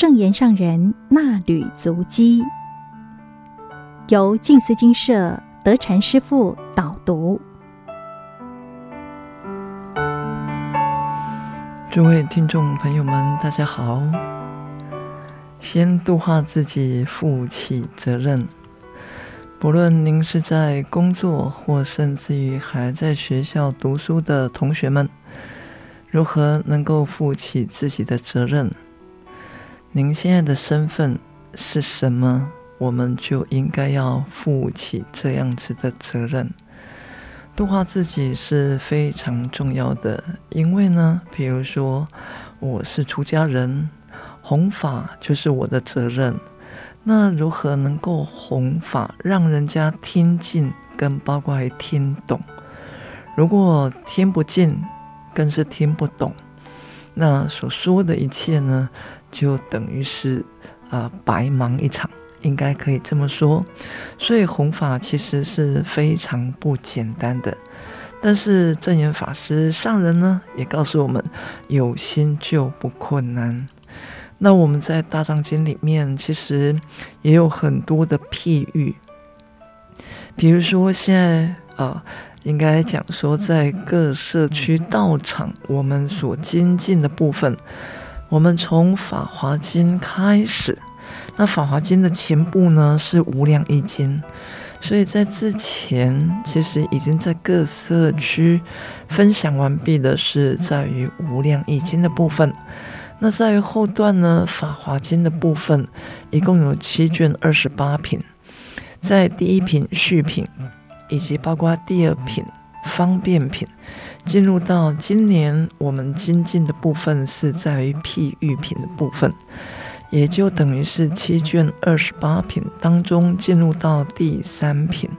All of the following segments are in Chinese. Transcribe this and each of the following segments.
正言上人衲履足迹，由静思金社德禅师父导读。诸位听众朋友们，大家好。先度化自己，负起责任。不论您是在工作，或甚至于还在学校读书的同学们，如何能够负起自己的责任？您现在的身份是什么？我们就应该要负起这样子的责任。度化自己是非常重要的，因为呢，比如说我是出家人，弘法就是我的责任。那如何能够弘法，让人家听进，跟包括还听懂？如果听不进，更是听不懂，那所说的一切呢，就等于是啊、呃、白忙一场，应该可以这么说。所以弘法其实是非常不简单的。但是证严法师上人呢，也告诉我们，有心就不困难。那我们在大藏经里面其实也有很多的譬喻，比如说现在啊、呃，应该讲说在各社区道场，我们所精进的部分，我们从《法华经》开始，那《法华经》的前部呢是《无量义经》，所以在之前其实已经在各社区分享完毕的是在于《无量义经》的部分。那在于后段呢，《法华经》的部分一共有七卷二十八品，在第一品序品，以及包括第二品方便品，进入到今年我们精进的部分是在于譬喻品的部分，也就等于是七卷二十八品当中进入到第三品，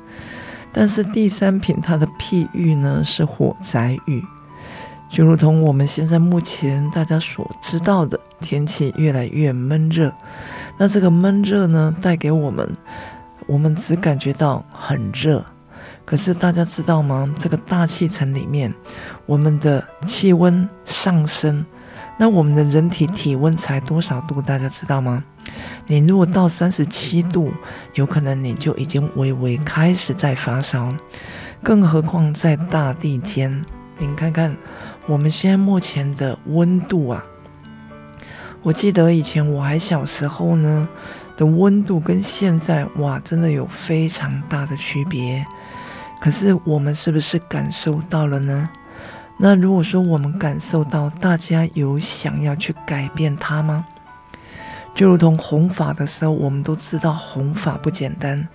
但是第三品它的譬喻呢是火灾喻。就如同我们现在目前大家所知道的，天气越来越闷热，那这个闷热呢，带给我们，我们只感觉到很热。可是大家知道吗？这个大气层里面，我们的气温上升，那我们的人体体温才多少度？大家知道吗？你如果到三十七度，有可能你就已经微微开始在发烧，更何况在大地间，您看看。我们现在目前的温度啊，我记得以前我还小时候呢的温度跟现在哇，真的有非常大的区别。可是我们是不是感受到了呢？那如果说我们感受到，大家有想要去改变它吗？就如同弘法的时候，我们都知道弘法不简单，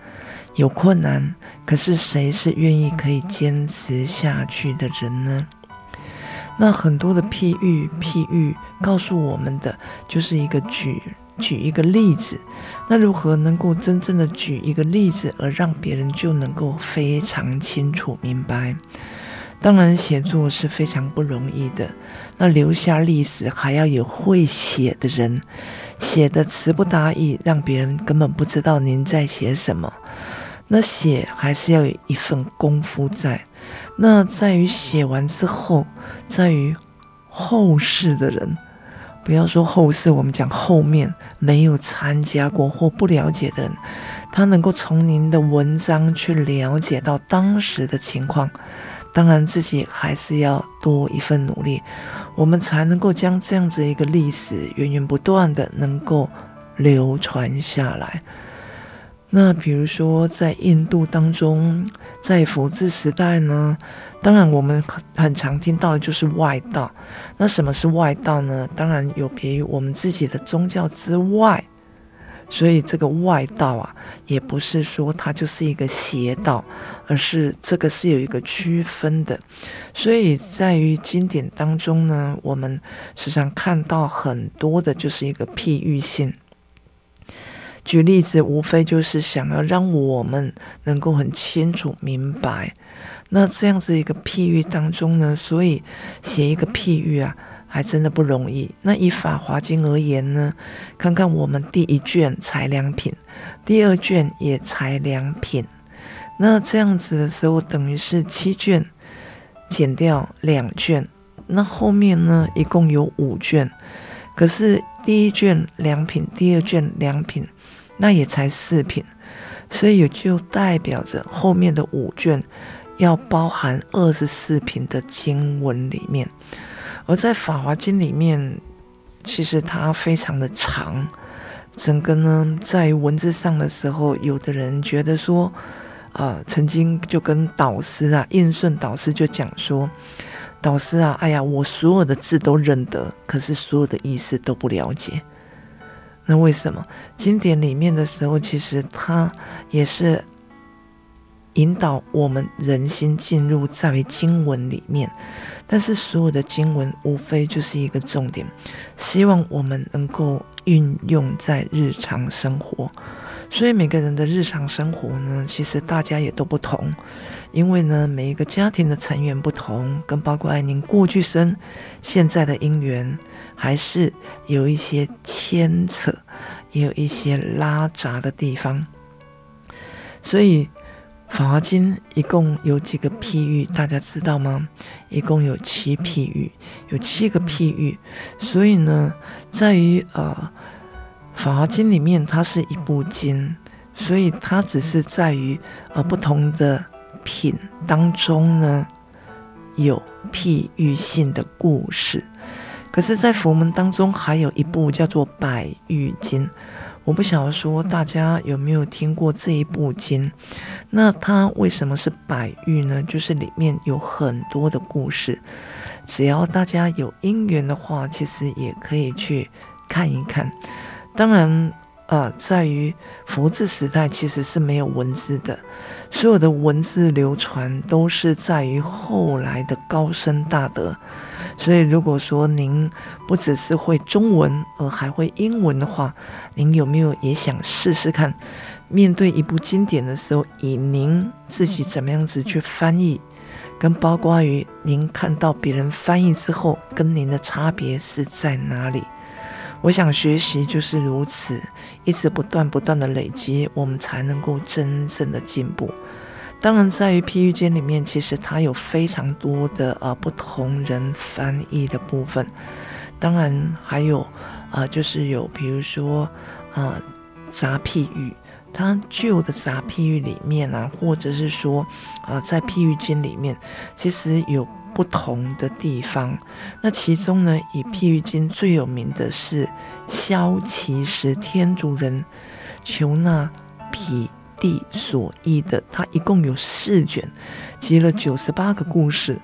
有困难。可是谁是愿意可以坚持下去的人呢？那很多的譬喻，譬喻告诉我们的就是一个举举一个例子。那如何能够真正的举一个例子，而让别人就能够非常清楚明白？当然，写作是非常不容易的。那留下历史，还要有会写的人，写的词不达意，让别人根本不知道您在写什么。那写还是要有一份功夫在。那在于写完之后，在于后世的人，不要说后世，我们讲后面没有参加过或不了解的人，他能够从您的文章去了解到当时的情况。当然，自己还是要多一份努力，我们才能够将这样子一个历史源源不断的能够流传下来。那比如说，在印度当中，在佛治时代呢，当然我们很很常听到的就是外道。那什么是外道呢？当然有别于我们自己的宗教之外，所以这个外道啊，也不是说它就是一个邪道，而是这个是有一个区分的。所以在于经典当中呢，我们时常看到很多的就是一个譬喻性。举例子，无非就是想要让我们能够很清楚明白。那这样子一个譬喻当中呢，所以写一个譬喻啊，还真的不容易。那以《法华经》而言呢，看看我们第一卷才两品，第二卷也才两品。那这样子的时候，等于是七卷减掉两卷，那后面呢，一共有五卷。可是第一卷两品，第二卷两品，那也才四品，所以也就代表着后面的五卷要包含二十四品的经文里面。而在《法华经》里面，其实它非常的长，整个呢在文字上的时候，有的人觉得说，啊、曾经就跟导师啊，印顺导师就讲说。导师啊，哎呀，我所有的字都认得，可是所有的意思都不了解。那为什么？经典里面的时候，其实它也是引导我们人心进入在经文里面，但是所有的经文无非就是一个重点，希望我们能够运用在日常生活。所以每个人的日常生活呢，其实大家也都不同，因为呢，每一个家庭的成员不同，跟包括爱您过去生、现在的因缘，还是有一些牵扯，也有一些拉杂的地方。所以《法华经》一共有几个譬喻，大家知道吗？一共有七譬喻，有七个譬喻。所以呢，在于呃。《法华经》里面，它是一部经，所以它只是在于呃不同的品当中呢，有譬喻性的故事。可是，在佛门当中，还有一部叫做《百喻经》，我不晓得说大家有没有听过这一部经？那它为什么是百喻呢？就是里面有很多的故事，只要大家有因缘的话，其实也可以去看一看。当然，呃，在于佛字时代其实是没有文字的，所有的文字流传都是在于后来的高僧大德。所以，如果说您不只是会中文，而还会英文的话，您有没有也想试试看？面对一部经典的时候，以您自己怎么样子去翻译，跟包括于您看到别人翻译之后，跟您的差别是在哪里？我想学习就是如此，一直不断不断的累积，我们才能够真正的进步。当然，在于譬喻经里面，其实它有非常多的呃不同人翻译的部分。当然还有啊、呃，就是有比如说呃杂譬喻，它旧的杂譬喻里面啊，或者是说啊、呃、在譬喻经里面，其实有。不同的地方，那其中呢，以譬喻经最有名的是萧岐时天竺人求那毗地所译的，它一共有四卷，集了九十八个故事。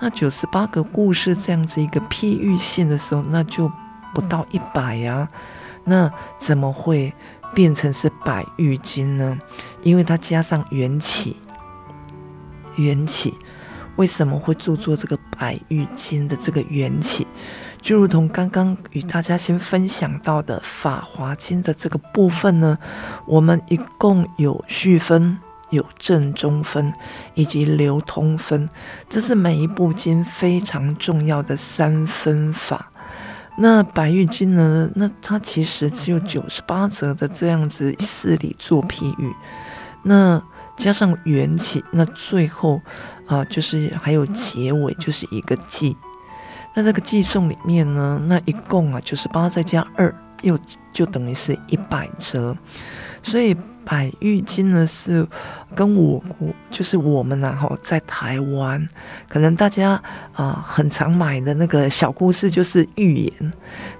那九十八个故事这样子一个譬喻性的时候，那就不到一百呀。那怎么会变成是百喻经呢？因为它加上缘起，缘起。为什么会著作这个《白玉经》的这个缘起，就如同刚刚与大家先分享到的《法华经》的这个部分呢？我们一共有序分、有正中分以及流通分，这是每一部经非常重要的三分法。那《白玉经》呢？那它其实只有九十八则的这样子四理做譬喻，那加上缘起，那最后。啊，就是还有结尾，就是一个偈。那这个寄送里面呢，那一共啊九十八再加二，又就等于是一百折。所以。百喻经呢是跟我国，就是我们然后在台湾，可能大家啊、很常买的那个小故事就是寓言。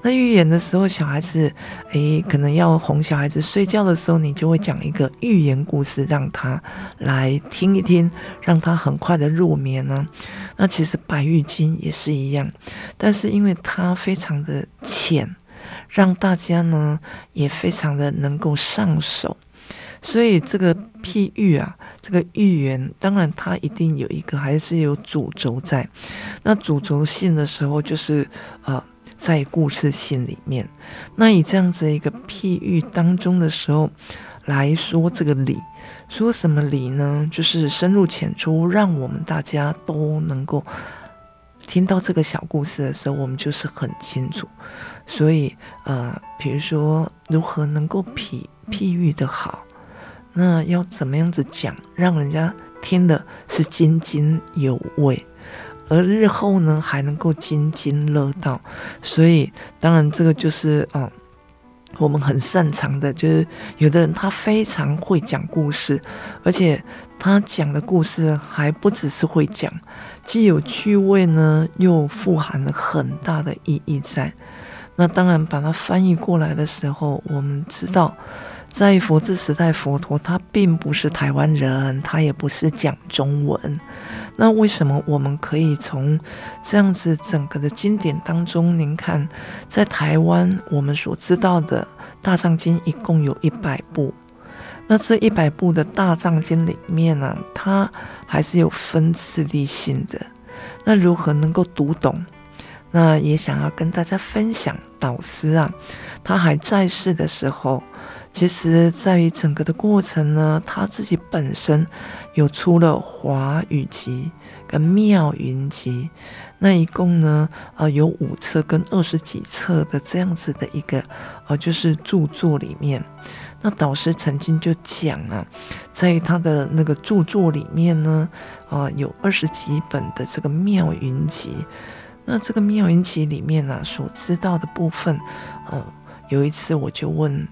那寓言的时候，小孩子诶可能要哄小孩子睡觉的时候，你就会讲一个寓言故事让他来听一听，让他很快的入眠呢。那其实百喻经也是一样，但是因为它非常的浅，让大家呢也非常的能够上手。所以这个譬喻啊，这个寓言，当然它一定有一个，还是有主轴在。那主轴性的时候，就是呃，在故事性里面。那以这样子一个譬喻当中的时候来说，这个理，说什么理呢？就是深入浅出，让我们大家都能够听到这个小故事的时候，我们就是很清楚。所以呃，比如说如何能够譬譬喻的好。那要怎么样子讲，让人家听的是津津有味，而日后呢还能够津津乐道。所以当然这个就是啊。我们很擅长的，就是有的人他非常会讲故事，而且他讲的故事还不只是会讲，既有趣味呢，又富含了很大的意义在。那当然，把它翻译过来的时候，我们知道。在佛治时代，佛陀他并不是台湾人，他也不是讲中文。那为什么我们可以从这样子整个的经典当中，您看，在台湾我们所知道的大藏经一共有一百部，那这一百部的大藏经里面呢、它还是有分次第性的。那如何能够读懂？那也想要跟大家分享，导师啊，他还在世的时候。其实，在于整个的过程呢，他自己本身有出了华语集跟妙云集，那一共呢，呃，有五册跟二十几册的这样子的一个，呃，就是著作里面。那导师曾经就讲啊，在他的那个著作里面呢，啊、有二十几本的这个妙云集。那这个妙云集里面呢、所知道的部分，呃，有一次我就问。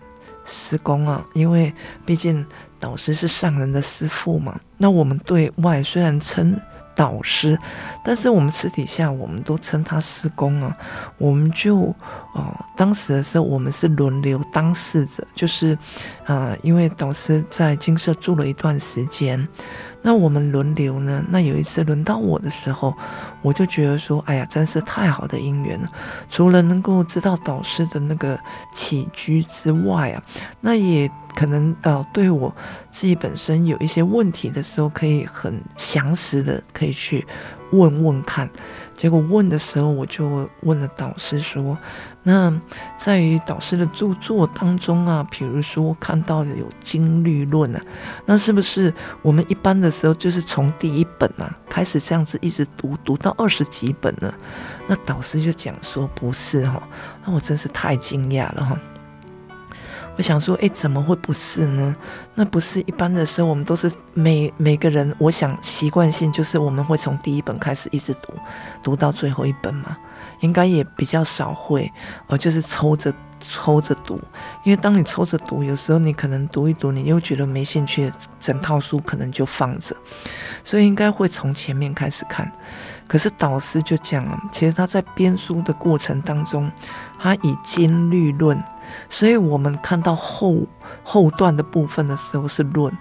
师公啊，因为毕竟导师是上人的师父嘛，那我们对外虽然称导师，但是我们私底下我们都称他师公啊。我们就哦、呃，当时的时候我们是轮流当事者，就是啊、呃，因为导师在金色住了一段时间。那我们轮流呢？那有一次轮到我的时候，我就觉得说，哎呀，真是太好的姻缘了。除了能够知道导师的那个起居之外啊，那也可能呃，对我自己本身有一些问题的时候，可以很详实的可以去问问看。结果问的时候，我就问了导师说：“那在于导师的著作当中啊，比如说看到的有《经律论》啊，那是不是我们一般的时候就是从第一本啊开始这样子一直读，读到二十几本呢？”那导师就讲说：“不是哈。”那我真是太惊讶了哈。我想说，哎，怎么会不是呢？那不是一般的时候，我们都是每每个人，我想习惯性就是我们会从第一本开始一直读，读到最后一本嘛，应该也比较少会，呃，就是抽着抽着读，因为当你抽着读，有时候你可能读一读，你又觉得没兴趣，整套书可能就放着，所以应该会从前面开始看。可是导师就讲，其实他在编书的过程当中，他以经律论，所以我们看到后后段的部分的时候是论。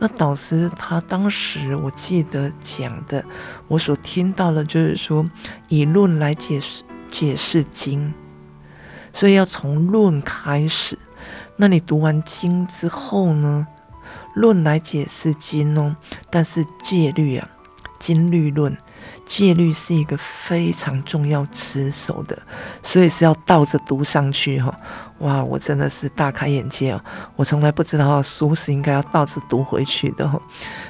那导师他当时我记得讲的，我所听到的就是说，以论来解释解释经，所以要从论开始。那你读完经之后呢，论来解释经哦，但是戒律啊，经律论。戒律是一个非常重要持守的，所以是要倒着读上去哈。哇，我真的是大开眼界哦！我从来不知道书是应该要倒着读回去的。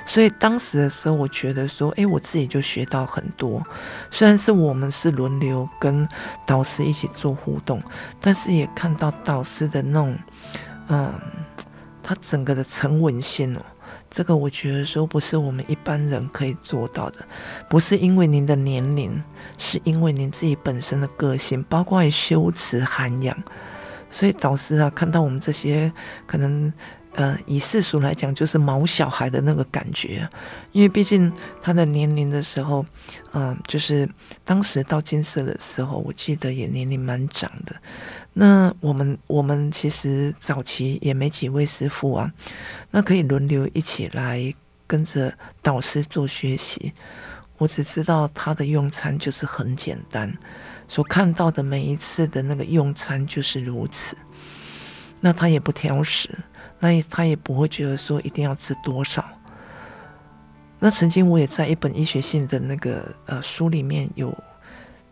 所以当时的时候，我觉得说，诶，我自己就学到很多。虽然是我们是轮流跟导师一起做互动，但是也看到导师的那种，嗯，他整个的沉稳性哦。这个我觉得说不是我们一般人可以做到的，不是因为您的年龄，是因为您自己本身的个性，包括修辞涵养。所以导师啊，看到我们这些可能，呃，以世俗来讲，就是毛小孩的那个感觉，因为毕竟他的年龄的时候，嗯、就是当时到金色的时候，我记得也年龄蛮长的。那我们我们其实早期也没几位师傅啊，那可以轮流一起来跟着导师做学习。我只知道他的用餐就是很简单，所看到的每一次的那个用餐就是如此。那他也不挑食，那也他也不会觉得说一定要吃多少。那曾经我也在一本医学性的那个呃书里面有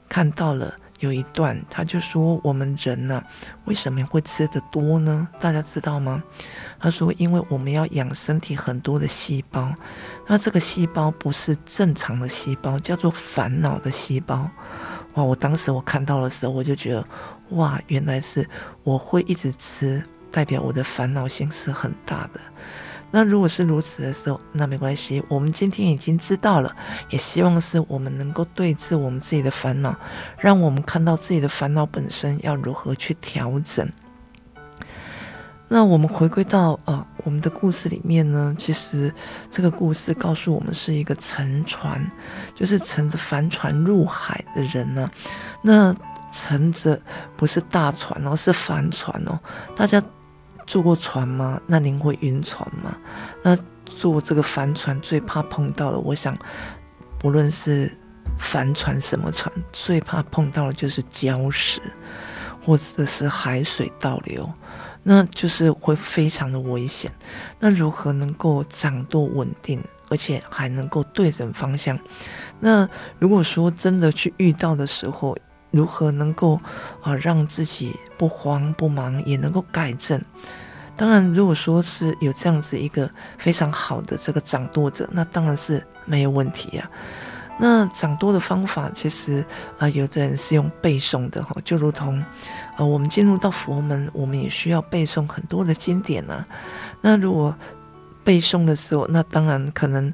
看到了。有一段，他就说我们人呢、为什么会吃得多呢？大家知道吗？他说，因为我们要养身体很多的细胞，那这个细胞不是正常的细胞，叫做烦恼的细胞。哇！我当时我看到的时候，我就觉得，哇，原来是我会一直吃，代表我的烦恼心是很大的。那如果是如此的时候，那没关系，我们今天已经知道了，也希望是我们能够对治我们自己的烦恼，让我们看到自己的烦恼本身要如何去调整。那我们回归到啊、我们的故事里面呢，其实这个故事告诉我们是一个乘船，就是乘着帆船入海的人呢。那乘着不是大船哦，是帆船哦，大家。坐过船吗？那您会晕船吗？那坐这个帆船最怕碰到的，我想，不论是帆船什么船，最怕碰到的就是礁石，或者是海水倒流，那就是会非常的危险。那如何能够掌舵稳定，而且还能够对准方向？那如果说真的去遇到的时候，如何能够啊让自己不慌不忙，也能够改正？当然，如果说是有这样子一个非常好的这个掌舵者，那当然是没有问题呀。那掌舵的方法，其实啊，有的人是用背诵的哈，就如同呃，我们进入到佛门，我们也需要背诵很多的经典啊。那如果背诵的时候，那当然可能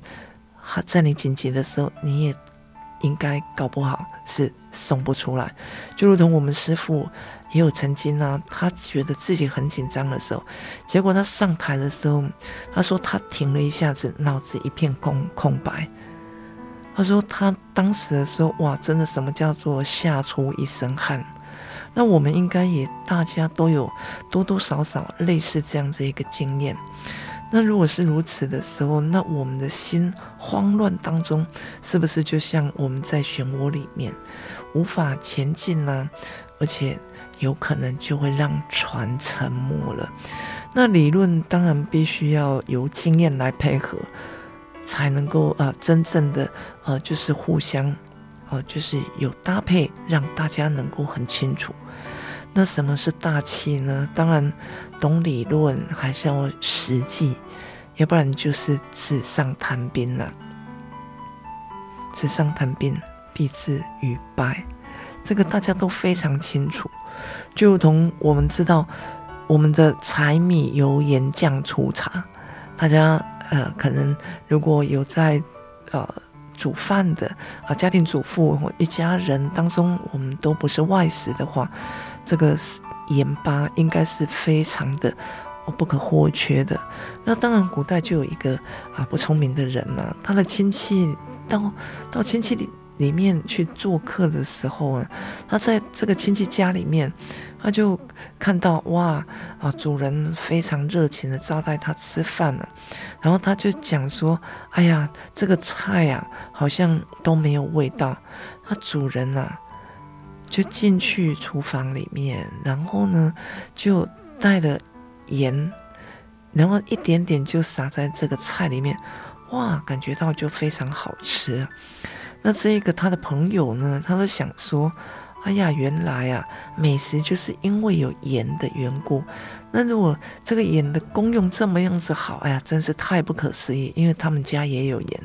在你紧急的时候，你也。应该搞不好是送不出来，就如同我们师傅也有曾经、啊，他觉得自己很紧张的时候，结果他上台的时候，他说他停了一下子，脑子一片空空白。他说他当时的时候，哇，真的什么叫做吓出一身汗。那我们应该也大家都有多多少少类似这样子一个经验。那如果是如此的时候，那我们的心慌乱当中，是不是就像我们在漩涡里面无法前进呢？而且有可能就会让船沉没了。那理论当然必须要由经验来配合，才能够啊、呃、真正的呃就是互相啊、呃、就是有搭配，让大家能够很清楚。那什么是大气呢？当然，懂理论还是要实际，要不然就是纸上谈兵了。纸上谈兵，必致语败，这个大家都非常清楚。就如同我们知道，我们的柴米油盐酱醋茶，大家呃，可能如果有在呃煮饭的啊，家庭主妇或一家人当中，我们都不是外食的话。这个盐巴应该是非常的不可或缺的。那当然，古代就有一个啊不聪明的人了，他的亲戚到到亲戚里里面去做客的时候啊，他在这个亲戚家里面，他就看到哇啊主人非常热情的招待他吃饭了，然后他就讲说：“哎呀，这个菜啊好像都没有味道。”那主人啊。就进去厨房里面，然后呢，就带了盐，然后一点点就撒在这个菜里面，哇，感觉到就非常好吃。那这个他的朋友呢，他都想说，哎呀，原来啊，美食就是因为有盐的缘故。那如果这个盐的功用这么样子好，哎呀，真是太不可思议，因为他们家也有盐。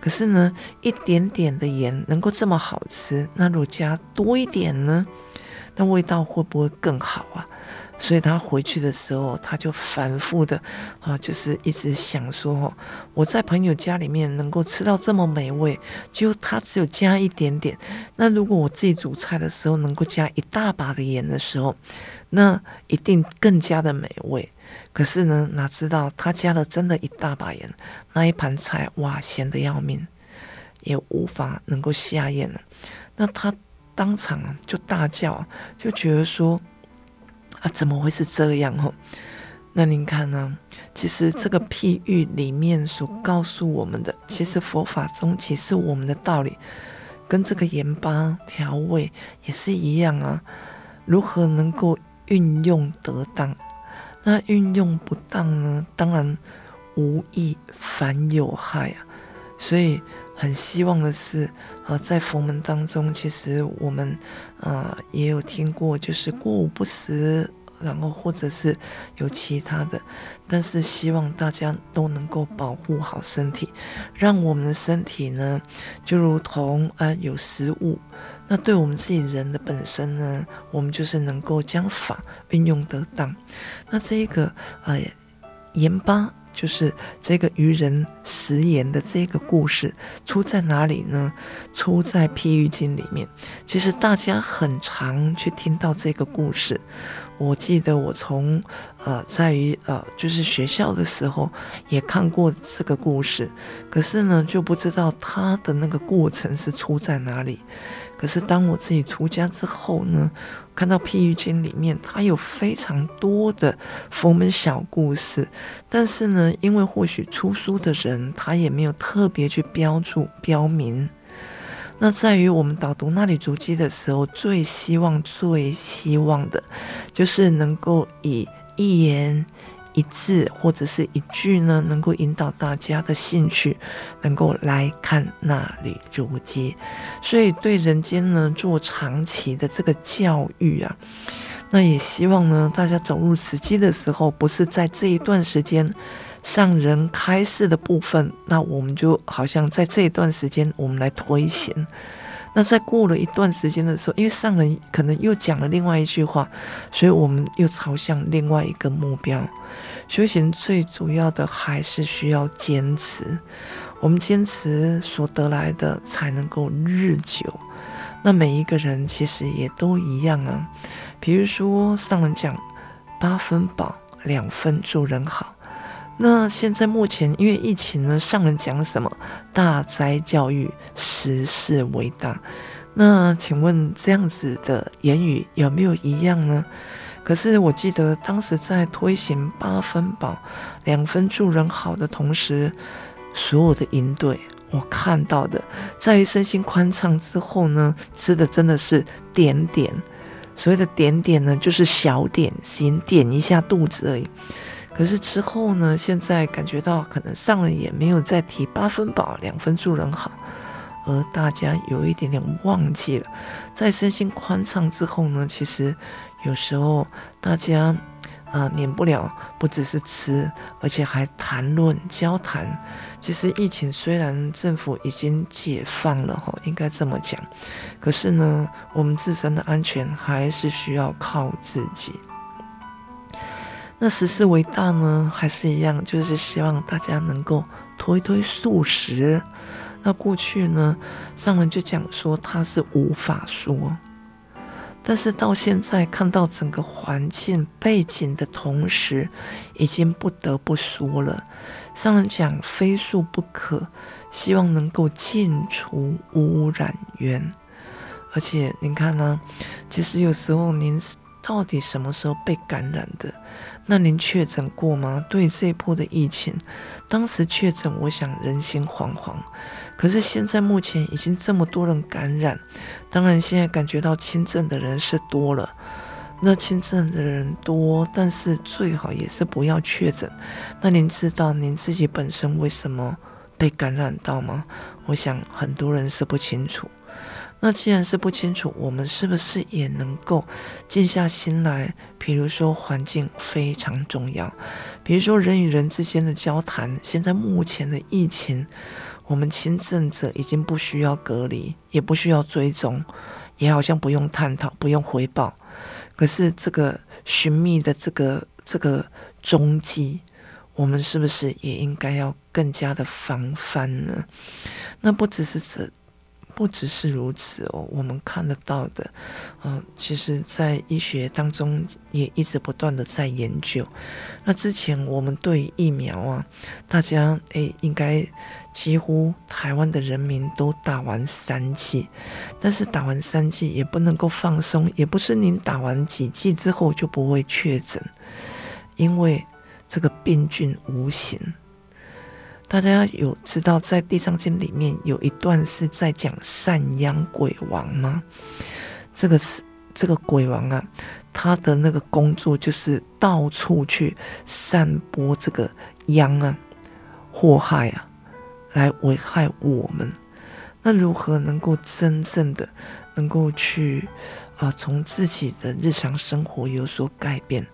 可是呢，一点点的盐能够这么好吃，那如果加多一点呢，那味道会不会更好啊？所以他回去的时候，他就反复的啊，就是一直想说，我在朋友家里面能够吃到这么美味，就他只有加一点点。那如果我自己煮菜的时候能够加一大把的盐的时候，那一定更加的美味。可是呢，哪知道他加了真的一大把盐，那一盘菜哇，咸得要命，也无法能够下咽了。那他当场就大叫，就觉得说啊，怎么会是这样哦？那您看呢？其实这个譬喻里面所告诉我们的，其实佛法中其实我们的道理，跟这个盐巴调味也是一样啊。如何能够运用得当？那运用不当呢？当然无益，反有害啊！所以很希望的是，呃，在佛门当中，其实我们呃也有听过，就是过午不食，然后或者是有其他的，但是希望大家都能够保护好身体，让我们的身体呢，就如同啊、有食物。那对我们自己人的本身呢，我们就是能够将法运用得当。那这一个呃盐巴就是这个愚人食言的这个故事出在哪里呢？出在譬喻经里面。其实大家很常去听到这个故事。我记得我从呃在于呃就是学校的时候也看过这个故事，可是呢就不知道它的那个过程是出在哪里。可是当我自己出家之后呢，看到譬喻经里面它有非常多的佛门小故事，但是呢，因为或许出书的人他也没有特别去标注标明。那在于我们导读衲履足迹的时候，最希望、最希望的，就是能够以一言一字或者是一句呢，能够引导大家的兴趣，能够来看衲履足迹。所以对人间呢做长期的这个教育啊，那也希望呢大家走入时机的时候，不是在这一段时间。上人开示的部分，那我们就好像在这一段时间，我们来推行。那在过了一段时间的时候，因为上人可能又讲了另外一句话，所以我们又朝向另外一个目标。修行最主要的还是需要坚持，我们坚持所得来的才能够日久。那每一个人其实也都一样啊。比如说上人讲八分饱，两分助人好。那现在目前因为疫情呢，上人讲什么？大灾教育，实事为大。那请问这样子的言语有没有一样呢？可是我记得当时在推行八分饱，两分助人好的同时，所有的营队我看到的，在于身心宽敞之后呢，吃的真的是点点。所谓的点点呢，就是小点心，点一下肚子而已。可是之后呢，现在感觉到可能上了也没有再提八分饱，两分助人好，而大家有一点点忘记了，在身心宽敞之后呢，其实有时候大家啊、免不了不只是吃，而且还谈论交谈。其实疫情虽然政府已经解放了哈，应该这么讲，可是呢，我们自身的安全还是需要靠自己。那实事为大呢，还是一样，就是希望大家能够推推素食。那过去呢，上人就讲说他是无法说，但是到现在看到整个环境背景的同时，已经不得不说了。上人讲非素不可，希望能够净除污染源。而且您看呢，其实有时候您到底什么时候被感染的？那您确诊过吗？对这一波的疫情，当时确诊，我想人心惶惶。可是现在目前已经这么多人感染，当然现在感觉到轻症的人是多了。那轻症的人多，但是最好也是不要确诊。那您知道您自己本身为什么被感染到吗？我想很多人是不清楚。那既然是不清楚，我们是不是也能够静下心来？比如说，环境非常重要，比如说人与人之间的交谈。现在目前的疫情，我们轻症者已经不需要隔离，也不需要追踪，也好像不用探讨、不用回报。可是这个寻觅的这个这个踪迹，我们是不是也应该要更加的防范呢？那不只是这。不只是如此哦，我们看得到的，嗯、其实，在医学当中也一直不断的在研究。那之前我们对疫苗啊，大家诶应该几乎台湾的人民都打完三剂，但是打完三剂也不能够放松，也不是您打完几剂之后就不会确诊，因为这个病菌无形。大家有知道在《地藏经》里面有一段是在讲散殃鬼王吗？这个是这个鬼王啊，他的那个工作就是到处去散播这个殃啊、祸害啊，来危害我们。那如何能够真正的能够去啊，从自己的日常生活有所改变？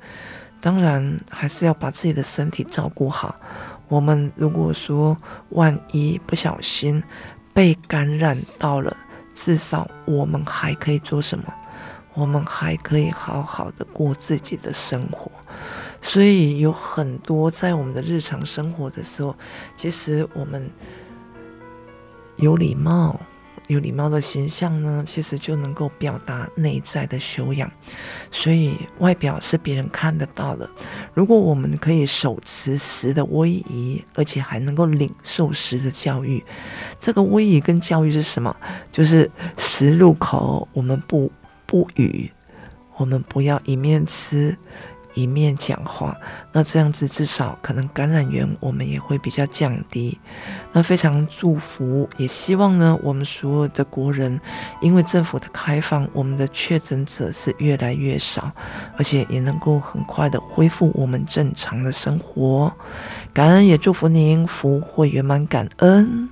当然还是要把自己的身体照顾好。我们如果说万一不小心被感染到了，至少我们还可以做什么？我们还可以好好的过自己的生活。所以有很多在我们的日常生活的时候，其实我们有礼貌。有礼貌的形象呢，其实就能够表达内在的修养。所以外表是别人看得到的。如果我们可以手持十的威仪，而且还能够领受十的教育，这个威仪跟教育是什么？就是十入口，我们不不语，我们不要一面吃。一面讲话，那这样子至少可能感染源我们也会比较降低。那非常祝福，也希望呢，我们所有的国人，因为政府的开放，我们的确诊者是越来越少，而且也能够很快的恢复我们正常的生活。感恩也祝福您福慧圆满，感恩。